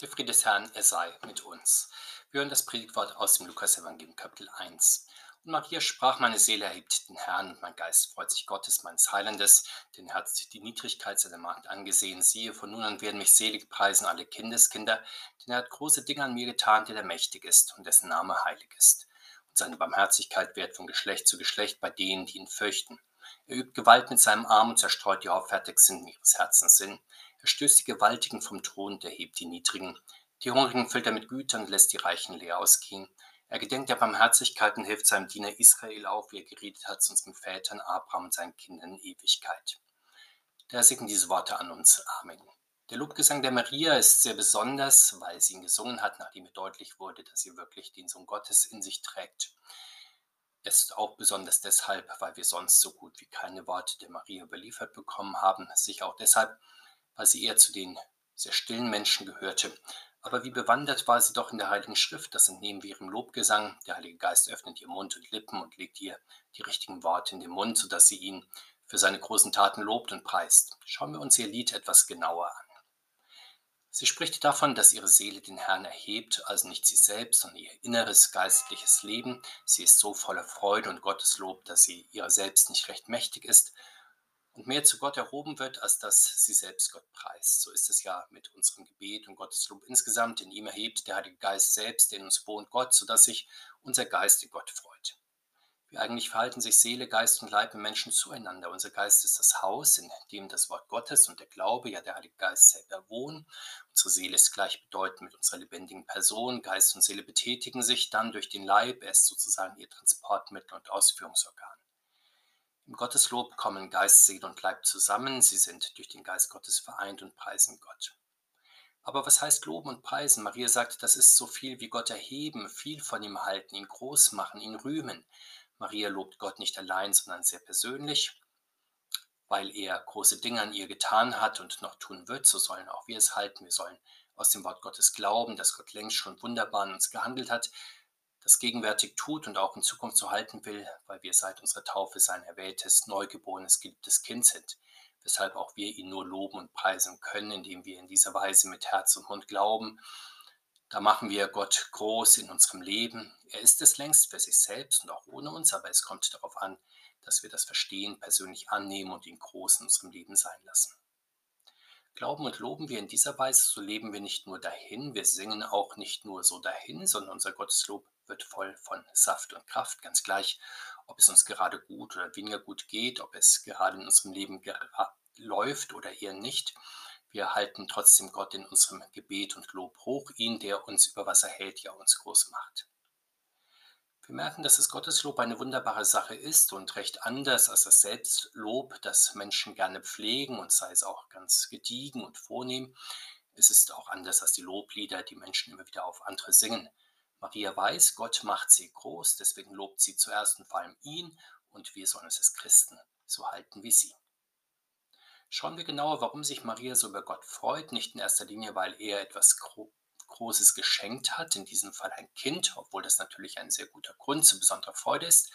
Der Friede des Herrn, er sei mit uns. Wir hören das Predigtwort aus dem Lukas-Evangelium, Kapitel 1. Und Maria sprach, meine Seele erhebt den Herrn und mein Geist freut sich Gottes, meines Heilandes, denn er hat sich die Niedrigkeit seiner Magd angesehen. Siehe, von nun an werden mich selig preisen alle Kindeskinder, denn er hat große Dinge an mir getan, der der mächtig ist und dessen Name heilig ist. Und seine Barmherzigkeit währt von Geschlecht zu Geschlecht bei denen, die ihn fürchten. Er übt Gewalt mit seinem Arm und zerstreut die Hauptfertigsten ihres Herzens Sinn. Er stößt die Gewaltigen vom Thron und erhebt die Niedrigen. Die Hungrigen füllt er mit Gütern und lässt die Reichen leer ausgehen. Er gedenkt der Barmherzigkeit und hilft seinem Diener Israel auf, wie er geredet hat zu unseren Vätern Abraham und seinen Kindern in Ewigkeit. Der segnet diese Worte an uns. Amen. Der Lobgesang der Maria ist sehr besonders, weil sie ihn gesungen hat, nachdem ihr deutlich wurde, dass sie wirklich den Sohn Gottes in sich trägt. Es ist auch besonders deshalb, weil wir sonst so gut wie keine Worte der Maria überliefert bekommen haben, sicher auch deshalb, weil sie eher zu den sehr stillen Menschen gehörte. Aber wie bewandert war sie doch in der Heiligen Schrift, das entnehmen wir ihrem Lobgesang. Der Heilige Geist öffnet ihr Mund und Lippen und legt ihr die richtigen Worte in den Mund, sodass sie ihn für seine großen Taten lobt und preist. Schauen wir uns ihr Lied etwas genauer an. Sie spricht davon, dass ihre Seele den Herrn erhebt, also nicht sie selbst, sondern ihr inneres geistliches Leben. Sie ist so voller Freude und Gotteslob, dass sie ihrer selbst nicht recht mächtig ist und mehr zu Gott erhoben wird, als dass sie selbst Gott preist. So ist es ja mit unserem Gebet und Gotteslob insgesamt. In ihm erhebt der Heilige Geist selbst, in uns wohnt Gott, sodass sich unser Geist in Gott freut. Wie eigentlich verhalten sich Seele, Geist und Leib im Menschen zueinander. Unser Geist ist das Haus, in dem das Wort Gottes und der Glaube, ja der Heilige Geist selber wohnen. Unsere Seele ist gleichbedeutend mit unserer lebendigen Person. Geist und Seele betätigen sich dann durch den Leib. Er ist sozusagen ihr Transportmittel und Ausführungsorgan. Im Gotteslob kommen Geist, Seele und Leib zusammen. Sie sind durch den Geist Gottes vereint und preisen Gott. Aber was heißt loben und preisen? Maria sagt, das ist so viel wie Gott erheben, viel von ihm halten, ihn groß machen, ihn rühmen. Maria lobt Gott nicht allein, sondern sehr persönlich, weil er große Dinge an ihr getan hat und noch tun wird. So sollen auch wir es halten. Wir sollen aus dem Wort Gottes glauben, dass Gott längst schon wunderbar an uns gehandelt hat das gegenwärtig tut und auch in Zukunft so halten will, weil wir seit unserer Taufe sein erwähltes, neugeborenes, geliebtes Kind sind, weshalb auch wir ihn nur loben und preisen können, indem wir in dieser Weise mit Herz und Mund glauben. Da machen wir Gott groß in unserem Leben. Er ist es längst für sich selbst und auch ohne uns, aber es kommt darauf an, dass wir das Verstehen persönlich annehmen und ihn groß in unserem Leben sein lassen. Glauben und loben wir in dieser Weise, so leben wir nicht nur dahin, wir singen auch nicht nur so dahin, sondern unser Gotteslob wird voll von Saft und Kraft, ganz gleich, ob es uns gerade gut oder weniger gut geht, ob es gerade in unserem Leben läuft oder eher nicht. Wir halten trotzdem Gott in unserem Gebet und Lob hoch, ihn, der uns über Wasser hält, ja uns groß macht. Wir merken, dass das Gotteslob eine wunderbare Sache ist und recht anders als das Selbstlob, das Menschen gerne pflegen und sei es auch ganz gediegen und vornehm. Es ist auch anders als die Loblieder, die Menschen immer wieder auf andere singen. Maria weiß, Gott macht sie groß, deswegen lobt sie zuerst und vor allem ihn und wir sollen es als Christen so halten wie sie. Schauen wir genauer, warum sich Maria so über Gott freut, nicht in erster Linie, weil er etwas Großes geschenkt hat, in diesem Fall ein Kind, obwohl das natürlich ein sehr guter Grund zu besonderer Freude ist.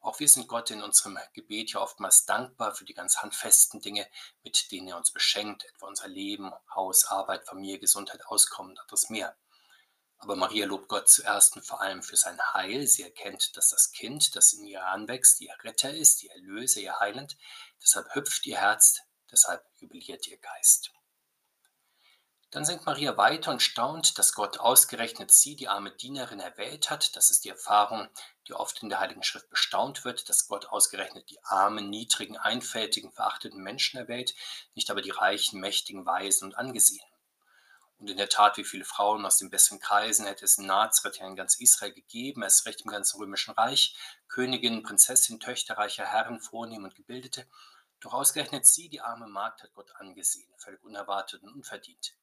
Auch wir sind Gott in unserem Gebet ja oftmals dankbar für die ganz handfesten Dinge, mit denen er uns beschenkt, etwa unser Leben, Haus, Arbeit, Familie, Gesundheit, Auskommen und anderes mehr. Aber Maria lobt Gott zuerst und vor allem für sein Heil. Sie erkennt, dass das Kind, das in ihr anwächst, ihr Retter ist, ihr Erlöser, ihr Heiland. Deshalb hüpft ihr Herz, deshalb jubiliert ihr Geist. Dann singt Maria weiter und staunt, dass Gott ausgerechnet sie, die arme Dienerin, erwählt hat. Das ist die Erfahrung, die oft in der Heiligen Schrift bestaunt wird, dass Gott ausgerechnet die armen, niedrigen, einfältigen, verachteten Menschen erwählt, nicht aber die reichen, mächtigen, weisen und angesehenen. Und in der Tat, wie viele Frauen aus den besseren Kreisen hätte es in Nazareth ja in ganz Israel gegeben, erst recht im ganzen römischen Reich, Königinnen, Prinzessinnen, Töchter reicher Herren, vornehm und gebildete. Doch ausgerechnet sie, die arme Magd, hat Gott angesehen, völlig unerwartet und unverdient.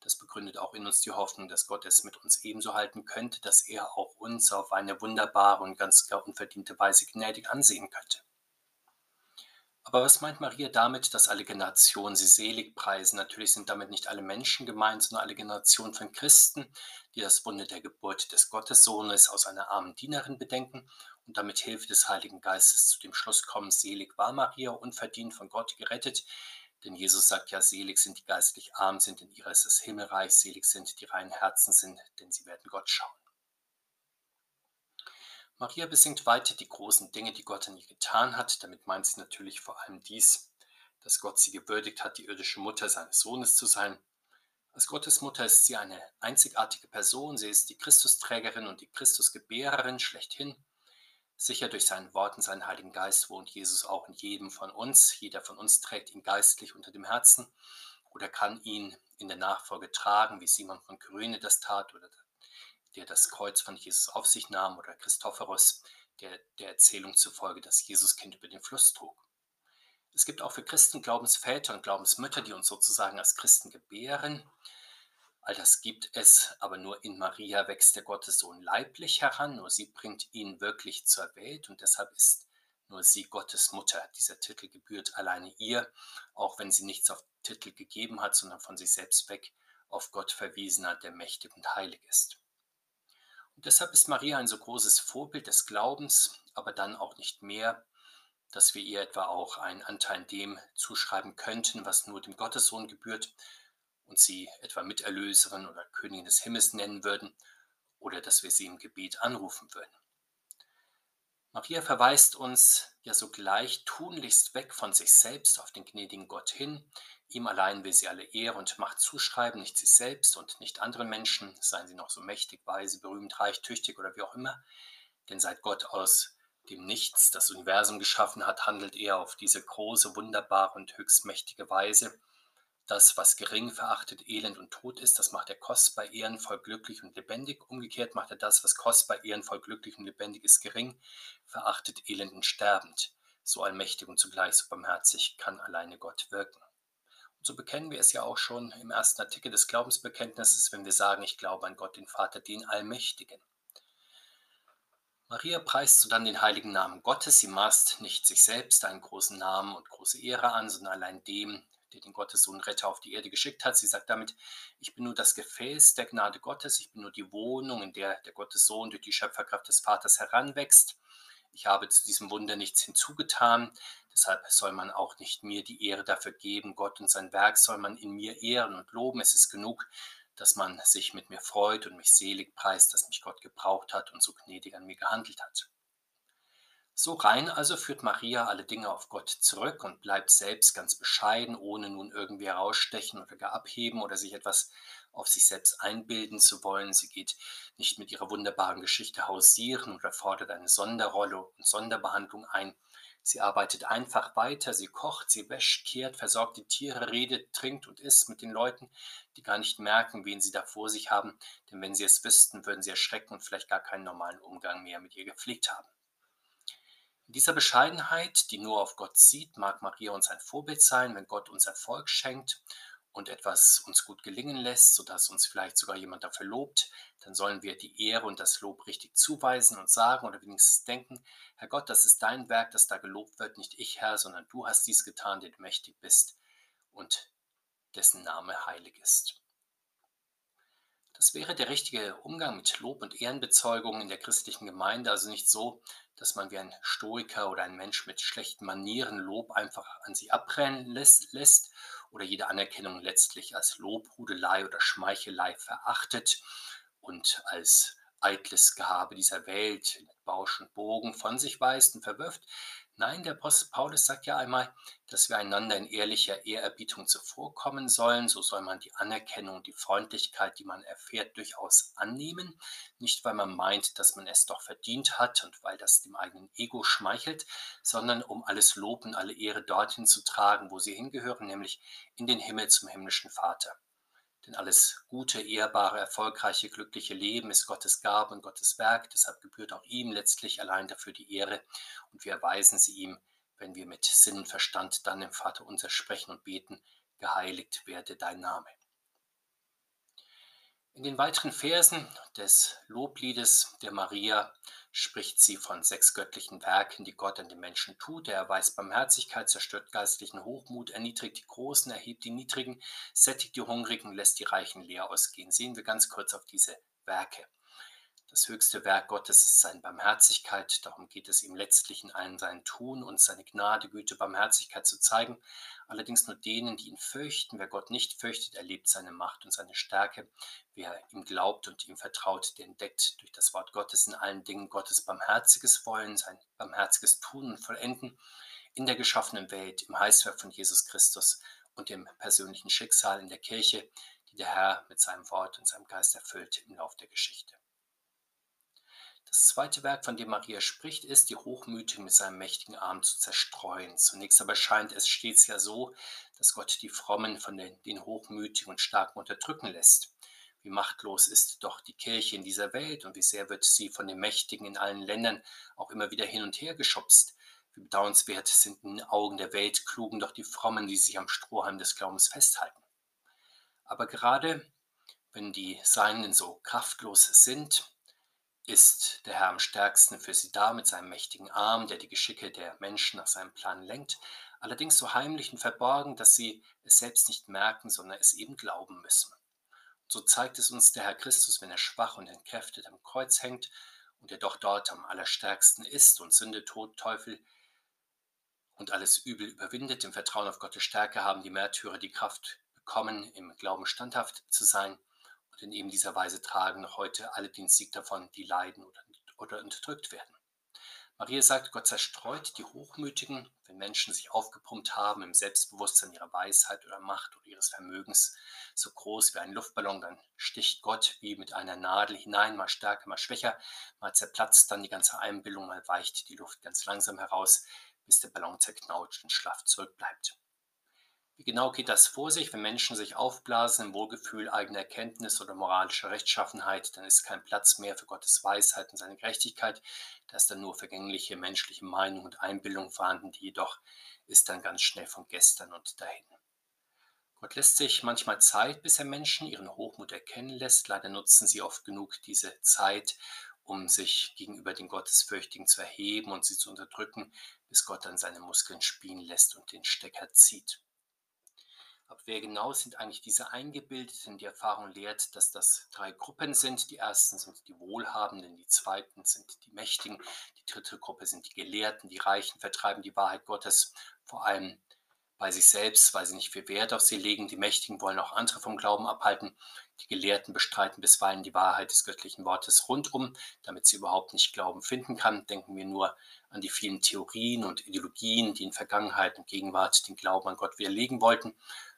Das begründet auch in uns die Hoffnung, dass Gott es mit uns ebenso halten könnte, dass er auch uns auf eine wunderbare und ganz klar unverdiente Weise gnädig ansehen könnte. Aber was meint Maria damit, dass alle Generationen sie selig preisen? Natürlich sind damit nicht alle Menschen gemeint, sondern alle Generationen von Christen, die das Wunder der Geburt des Gottessohnes aus einer armen Dienerin bedenken und damit Hilfe des Heiligen Geistes zu dem Schluss kommen, selig war Maria, unverdient von Gott gerettet, Denn Jesus sagt ja, selig sind die geistlich arm sind, denn ihrer ist das Himmelreich, selig sind die reinen Herzen sind, denn sie werden Gott schauen. Maria besingt weiter die großen Dinge, die Gott an ihr getan hat. Damit meint sie natürlich vor allem dies, dass Gott sie gewürdigt hat, die irdische Mutter seines Sohnes zu sein. Als Gottesmutter ist sie eine einzigartige Person. Sie ist die Christusträgerin und die Christusgebärerin schlechthin. Sicher durch sein Wort und seinen Heiligen Geist wohnt Jesus auch in jedem von uns. Jeder von uns trägt ihn geistlich unter dem Herzen oder kann ihn in der Nachfolge tragen, wie Simon von Kyryne das tat oder der das Kreuz von Jesus auf sich nahm, oder Christophorus, der der Erzählung zufolge das Jesuskind über den Fluss trug. Es gibt auch für Christen Glaubensväter und Glaubensmütter, die uns sozusagen als Christen gebären. All das gibt es, aber nur in Maria wächst der Gottessohn leiblich heran, nur sie bringt ihn wirklich zur Welt und deshalb ist nur sie Gottes Mutter. Dieser Titel gebührt alleine ihr, auch wenn sie nichts auf Titel gegeben hat, sondern von sich selbst weg auf Gott verwiesen hat, der mächtig und heilig ist. Und deshalb ist Maria ein so großes Vorbild des Glaubens, aber dann auch nicht mehr, dass wir ihr etwa auch einen Anteil in dem zuschreiben könnten, was nur dem Gottessohn gebührt und sie etwa Miterlöserin oder Königin des Himmels nennen würden oder dass wir sie im Gebet anrufen würden. Maria verweist uns ja sogleich tunlichst weg von sich selbst auf den gnädigen Gott hin. Ihm allein will sie alle Ehre und Macht zuschreiben, nicht sich selbst und nicht anderen Menschen, seien sie noch so mächtig, weise, berühmt, reich, tüchtig oder wie auch immer. Denn seit Gott aus dem Nichts das Universum geschaffen hat, handelt er auf diese große, wunderbare und höchstmächtige Weise. Das, was gering verachtet, elend und tot ist, das macht er kostbar, ehrenvoll, glücklich und lebendig. Umgekehrt macht er das, was kostbar, ehrenvoll, glücklich und lebendig ist, gering, verachtet, elend und sterbend. So allmächtig und zugleich so barmherzig kann alleine Gott wirken. So bekennen wir es ja auch schon im ersten Artikel des Glaubensbekenntnisses, wenn wir sagen, ich glaube an Gott, den Vater, den Allmächtigen. Maria preist so dann den heiligen Namen Gottes. Sie maßt nicht sich selbst einen großen Namen und große Ehre an, sondern allein dem, der den Gottessohn Retter auf die Erde geschickt hat. Sie sagt damit, ich bin nur das Gefäß der Gnade Gottes, ich bin nur die Wohnung, in der der Gottessohn durch die Schöpferkraft des Vaters heranwächst. Ich habe zu diesem Wunder nichts hinzugetan, deshalb soll man auch nicht mir die Ehre dafür geben. Gott und sein Werk soll man in mir ehren und loben. Es ist genug, dass man sich mit mir freut und mich selig preist, dass mich Gott gebraucht hat und so gnädig an mir gehandelt hat. So rein also führt Maria alle Dinge auf Gott zurück und bleibt selbst ganz bescheiden, ohne nun irgendwie herausstechen oder gar abheben oder sich etwas auf sich selbst einbilden zu wollen. Sie geht nicht mit ihrer wunderbaren Geschichte hausieren oder fordert eine Sonderrolle und Sonderbehandlung ein, Sie arbeitet einfach weiter, sie kocht, sie wäscht, kehrt, versorgt die Tiere, redet, trinkt und isst mit den Leuten, die gar nicht merken, wen sie da vor sich haben, denn wenn sie es wüssten, würden sie erschrecken und vielleicht gar keinen normalen Umgang mehr mit ihr gepflegt haben. In dieser Bescheidenheit, die nur auf Gott sieht, mag Maria uns ein Vorbild sein, wenn Gott uns Erfolg schenkt und etwas uns gut gelingen lässt, sodass uns vielleicht sogar jemand dafür lobt, dann sollen wir die Ehre und das Lob richtig zuweisen und sagen oder wenigstens denken, Herr Gott, das ist dein Werk, das da gelobt wird, nicht ich, Herr, sondern du hast dies getan, der du mächtig bist und dessen Name heilig ist. Das wäre der richtige Umgang mit Lob und Ehrenbezeugung in der christlichen Gemeinde, also nicht so, dass man wie ein Stoiker oder ein Mensch mit schlechten Manieren Lob einfach an sie abrennen lässt, lässt oder jede Anerkennung letztlich als Lobhudelei oder Schmeichelei verachtet und als eitles Gehabe dieser Welt mit Bausch und Bogen von sich weist und verwirft. Nein, der Apostel Paulus sagt ja einmal, dass wir einander in ehrlicher Ehrerbietung zuvorkommen sollen. So soll man die Anerkennung, die Freundlichkeit, die man erfährt, durchaus annehmen. Nicht, weil man meint, dass man es doch verdient hat und weil das dem eigenen Ego schmeichelt, sondern um alles Lob und alle Ehre dorthin zu tragen, wo sie hingehören, nämlich in den Himmel zum himmlischen Vater. Denn alles gute, ehrbare, erfolgreiche, glückliche Leben ist Gottes Gabe und Gottes Werk. Deshalb gebührt auch ihm letztlich allein dafür die Ehre. Und wir erweisen sie ihm, wenn wir mit Sinn und Verstand dann im Vater unser sprechen und beten, geheiligt werde dein Name. In den weiteren Versen des Lobliedes der Maria spricht sie von sechs göttlichen Werken, die Gott an den Menschen tut. Er erweist Barmherzigkeit, zerstört geistlichen Hochmut, erniedrigt die Großen, erhebt die Niedrigen, sättigt die Hungrigen, lässt die Reichen leer ausgehen. Sehen wir ganz kurz auf diese Werke. Das höchste Werk Gottes ist seine Barmherzigkeit. Darum geht es ihm letztlich in allen seinen Tun und seine Gnade, Güte, Barmherzigkeit zu zeigen. Allerdings nur denen, die ihn fürchten. Wer Gott nicht fürchtet, erlebt seine Macht und seine Stärke. Wer ihm glaubt und ihm vertraut, der entdeckt durch das Wort Gottes in allen Dingen Gottes barmherziges Wollen, sein barmherziges Tun und Vollenden in der geschaffenen Welt, im Heißwerk von Jesus Christus und dem persönlichen Schicksal in der Kirche, die der Herr mit seinem Wort und seinem Geist erfüllt im Lauf der Geschichte. Das zweite Werk, von dem Maria spricht, ist, die Hochmütigen mit seinem mächtigen Arm zu zerstreuen. Zunächst aber scheint es stets ja so, dass Gott die Frommen von den, den Hochmütigen und Starken unterdrücken lässt. Wie machtlos ist doch die Kirche in dieser Welt und wie sehr wird sie von den Mächtigen in allen Ländern auch immer wieder hin und her geschubst. Wie bedauernswert sind in den Augen der Welt klugen doch die Frommen, die sich am Strohhalm des Glaubens festhalten. Aber gerade wenn die Seinen so kraftlos sind, ist der Herr am stärksten für sie da mit seinem mächtigen Arm, der die Geschicke der Menschen nach seinem Plan lenkt, allerdings so heimlich und verborgen, dass sie es selbst nicht merken, sondern es eben glauben müssen. Und so zeigt es uns der Herr Christus, wenn er schwach und entkräftet am Kreuz hängt und er doch dort am allerstärksten ist und Sünde, Tod, Teufel und alles Übel überwindet. Im Vertrauen auf Gottes Stärke haben die Märtyrer die Kraft bekommen, im Glauben standhaft zu sein und in eben dieser Weise tragen heute alle den Sieg davon, die leiden oder, oder unterdrückt werden. Maria sagt, Gott zerstreut die Hochmütigen, wenn Menschen sich aufgepumpt haben im Selbstbewusstsein ihrer Weisheit oder Macht oder ihres Vermögens, so groß wie ein Luftballon, dann sticht Gott wie mit einer Nadel hinein, mal stärker, mal schwächer, mal zerplatzt dann die ganze Einbildung, mal weicht die Luft ganz langsam heraus, bis der Ballon zerknautscht und schlaff zurückbleibt. Wie genau geht das vor sich, wenn Menschen sich aufblasen im Wohlgefühl eigener Erkenntnis oder moralischer Rechtschaffenheit, dann ist kein Platz mehr für Gottes Weisheit und seine Gerechtigkeit, da ist dann nur vergängliche menschliche Meinung und Einbildung vorhanden, die jedoch ist dann ganz schnell von gestern und dahin. Gott lässt sich manchmal Zeit, bis er Menschen ihren Hochmut erkennen lässt. Leider nutzen sie oft genug diese Zeit, um sich gegenüber den Gottesfürchtigen zu erheben und sie zu unterdrücken, bis Gott dann seine Muskeln spielen lässt und den Stecker zieht. Aber wer genau sind eigentlich diese Eingebildeten? Die Erfahrung lehrt, dass das drei Gruppen sind. Die ersten sind die Wohlhabenden, die zweiten sind die Mächtigen, die dritte Gruppe sind die Gelehrten, die Reichen vertreiben die Wahrheit Gottes, vor allem bei sich selbst, weil sie nicht viel Wert auf sie legen. Die Mächtigen wollen auch andere vom Glauben abhalten. Die Gelehrten bestreiten bisweilen die Wahrheit des göttlichen Wortes rundum, damit sie überhaupt nicht Glauben finden kann. Denken wir nur an die vielen Theorien und Ideologien, die in Vergangenheit und Gegenwart den Glauben an Gott widerlegen wollten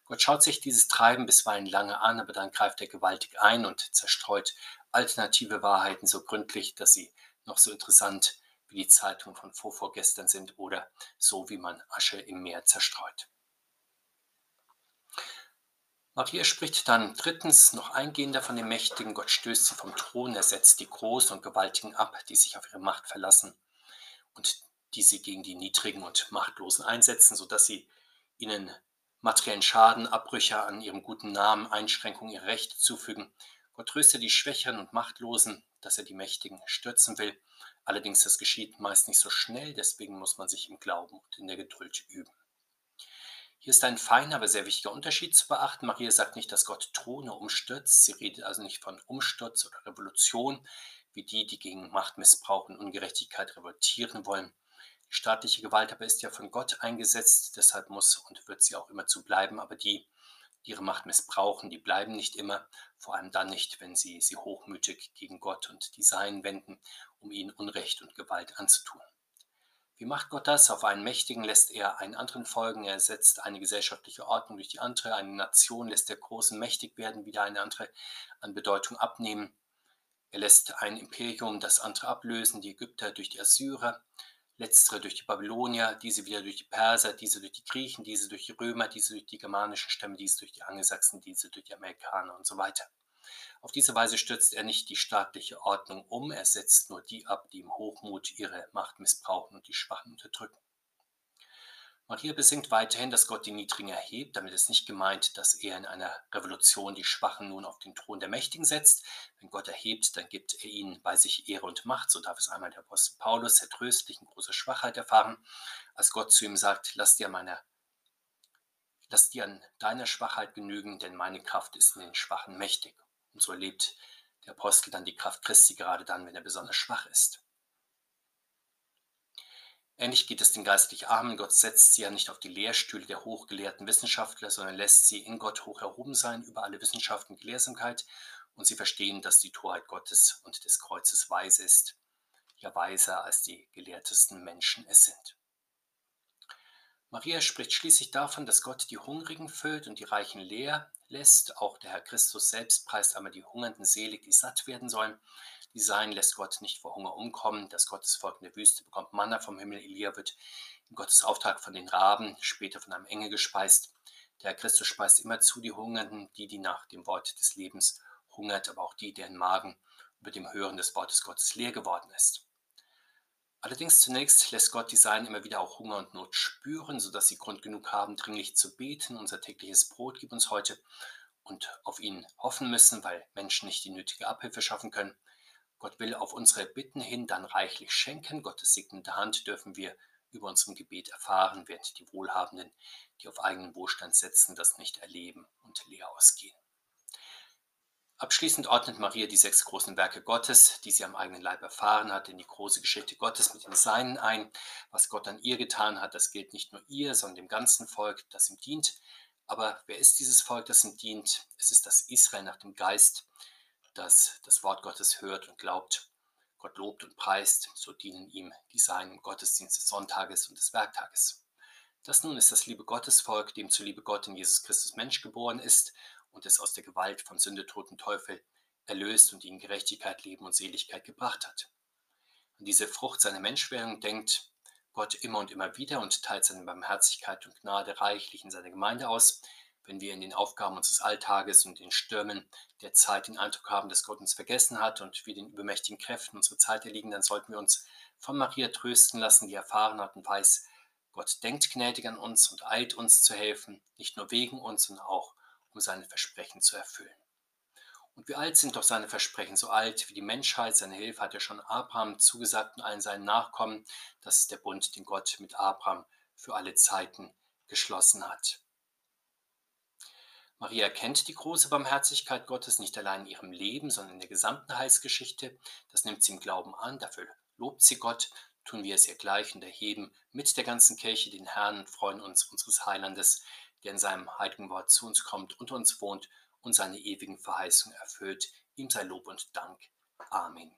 Gott schaut sich dieses Treiben bisweilen lange an, aber dann greift er gewaltig ein und zerstreut alternative Wahrheiten so gründlich, dass sie noch so interessant wie die Zeitungen von vorvorgestern sind oder so wie man Asche im Meer zerstreut. Maria spricht dann drittens noch eingehender von den Mächtigen. Gott stößt sie vom Thron, er setzt die Großen und Gewaltigen ab, die sich auf ihre Macht verlassen und die sie gegen die Niedrigen und Machtlosen einsetzen, sodass sie ihnen materiellen Schaden, Abbrüche an ihrem guten Namen, Einschränkungen ihrer Rechte zufügen. Gott tröste die Schwächeren und Machtlosen, dass er die Mächtigen stürzen will. Allerdings das geschieht meist nicht so schnell, deswegen muss man sich im Glauben und in der Geduld üben. Hier ist ein feiner, aber sehr wichtiger Unterschied zu beachten. Maria sagt nicht, dass Gott Throne umstürzt. Sie redet also nicht von Umsturz oder Revolution, wie die, die gegen Machtmissbrauch und Ungerechtigkeit revoltieren wollen. Staatliche Gewalt aber ist ja von Gott eingesetzt, deshalb muss und wird sie auch immer zu bleiben. Aber die, die ihre Macht missbrauchen, die bleiben nicht immer, vor allem dann nicht, wenn sie sie hochmütig gegen Gott und die Seinen wenden, um ihnen Unrecht und Gewalt anzutun. Wie macht Gott das? Auf einen Mächtigen lässt er einen anderen folgen, er setzt eine gesellschaftliche Ordnung durch die andere, eine Nation lässt der Großen mächtig werden, wieder eine andere an Bedeutung abnehmen. Er lässt ein Imperium das andere ablösen, die Ägypter durch die Assyrer, letztere durch die Babylonier, diese wieder durch die Perser, diese durch die Griechen, diese durch die Römer, diese durch die germanischen Stämme, diese durch die Angelsachsen, diese durch die Amerikaner und so weiter. Auf diese Weise stürzt er nicht die staatliche Ordnung um, er setzt nur die ab, die im Hochmut ihre Macht missbrauchen und die Schwachen unterdrücken. Maria besingt weiterhin, dass Gott die Niedrigen erhebt. Damit ist nicht gemeint, dass er in einer Revolution die Schwachen nun auf den Thron der Mächtigen setzt. Wenn Gott erhebt, dann gibt er ihnen bei sich Ehre und Macht. So darf es einmal der Apostel Paulus, der tröstlich in großer Schwachheit erfahren, als Gott zu ihm sagt, lass dir, meiner, lass dir an deiner Schwachheit genügen, denn meine Kraft ist in den Schwachen mächtig. Und so erlebt der Apostel dann die Kraft Christi gerade dann, wenn er besonders schwach ist. Ähnlich geht es den geistlich Armen. Gott setzt sie ja nicht auf die Lehrstühle der hochgelehrten Wissenschaftler, sondern lässt sie in Gott hoch erhoben sein über alle Wissenschaft und Gelehrsamkeit und sie verstehen, dass die Torheit Gottes und des Kreuzes weise ist, ja weiser als die gelehrtesten Menschen es sind. Maria spricht schließlich davon, dass Gott die Hungrigen füllt und die Reichen leer lässt. Auch der Herr Christus selbst preist einmal die Hungernden selig, die satt werden sollen. Die Seien lässt Gott nicht vor Hunger umkommen. Das Gottesvolk in der Wüste bekommt Manna vom Himmel. Elia wird in Gottes Auftrag von den Raben, später von einem Engel gespeist. Der Christus speist immer zu die Hungernden, die, die nach dem Wort des Lebens hungert, aber auch die, deren Magen über dem Hören des Wortes Gottes leer geworden ist. Allerdings zunächst lässt Gott die Seinen immer wieder auch Hunger und Not spüren, sodass sie Grund genug haben, dringlich zu beten. Unser tägliches Brot gib uns heute und auf ihn hoffen müssen, weil Menschen nicht die nötige Abhilfe schaffen können. Gott will auf unsere Bitten hin dann reichlich schenken. Gottes segnende Hand dürfen wir über unserem Gebet erfahren, während die Wohlhabenden, die auf eigenen Wohlstand setzen, das nicht erleben und leer ausgehen. Abschließend ordnet Maria die sechs großen Werke Gottes, die sie am eigenen Leib erfahren hat, in die große Geschichte Gottes mit den Seinen ein. Was Gott an ihr getan hat, das gilt nicht nur ihr, sondern dem ganzen Volk, das ihm dient. Aber wer ist dieses Volk, das ihm dient? Es ist das Israel nach dem Geist, das das Wort Gottes hört und glaubt. Gott lobt und preist, so dienen ihm die Seinen im Gottesdienst des Sonntages und des Werktages. Das nun ist das liebe Gottesvolk, dem zuliebe Gott in Jesus Christus Mensch geboren ist und es aus der Gewalt von Sünde, toten Teufel erlöst und ihn Gerechtigkeit, Leben und Seligkeit gebracht hat. An diese Frucht seiner Menschwerdung denkt Gott immer und immer wieder und teilt seine Barmherzigkeit und Gnade reichlich in seiner Gemeinde aus, wenn wir in den Aufgaben unseres Alltages und den Stürmen der Zeit den Eindruck haben, dass Gott uns vergessen hat und wir den übermächtigen Kräften unserer Zeit erliegen, dann sollten wir uns von Maria trösten lassen, die erfahren hat und weiß, Gott denkt gnädig an uns und eilt uns zu helfen, nicht nur wegen uns, sondern auch um seine Versprechen zu erfüllen. Und wie alt sind doch seine Versprechen? So alt wie die Menschheit. Seine Hilfe hat er schon Abraham zugesagt und allen seinen Nachkommen. Das ist der Bund, den Gott mit Abraham für alle Zeiten geschlossen hat. Maria kennt die große Barmherzigkeit Gottes nicht allein in ihrem Leben, sondern in der gesamten Heilsgeschichte. Das nimmt sie im Glauben an, dafür lobt sie Gott, tun wir es ihr gleich und erheben mit der ganzen Kirche den Herrn und freuen uns unseres Heilandes, der in seinem heiligen Wort zu uns kommt, unter uns wohnt und seine ewigen Verheißungen erfüllt. Ihm sei Lob und Dank. Amen.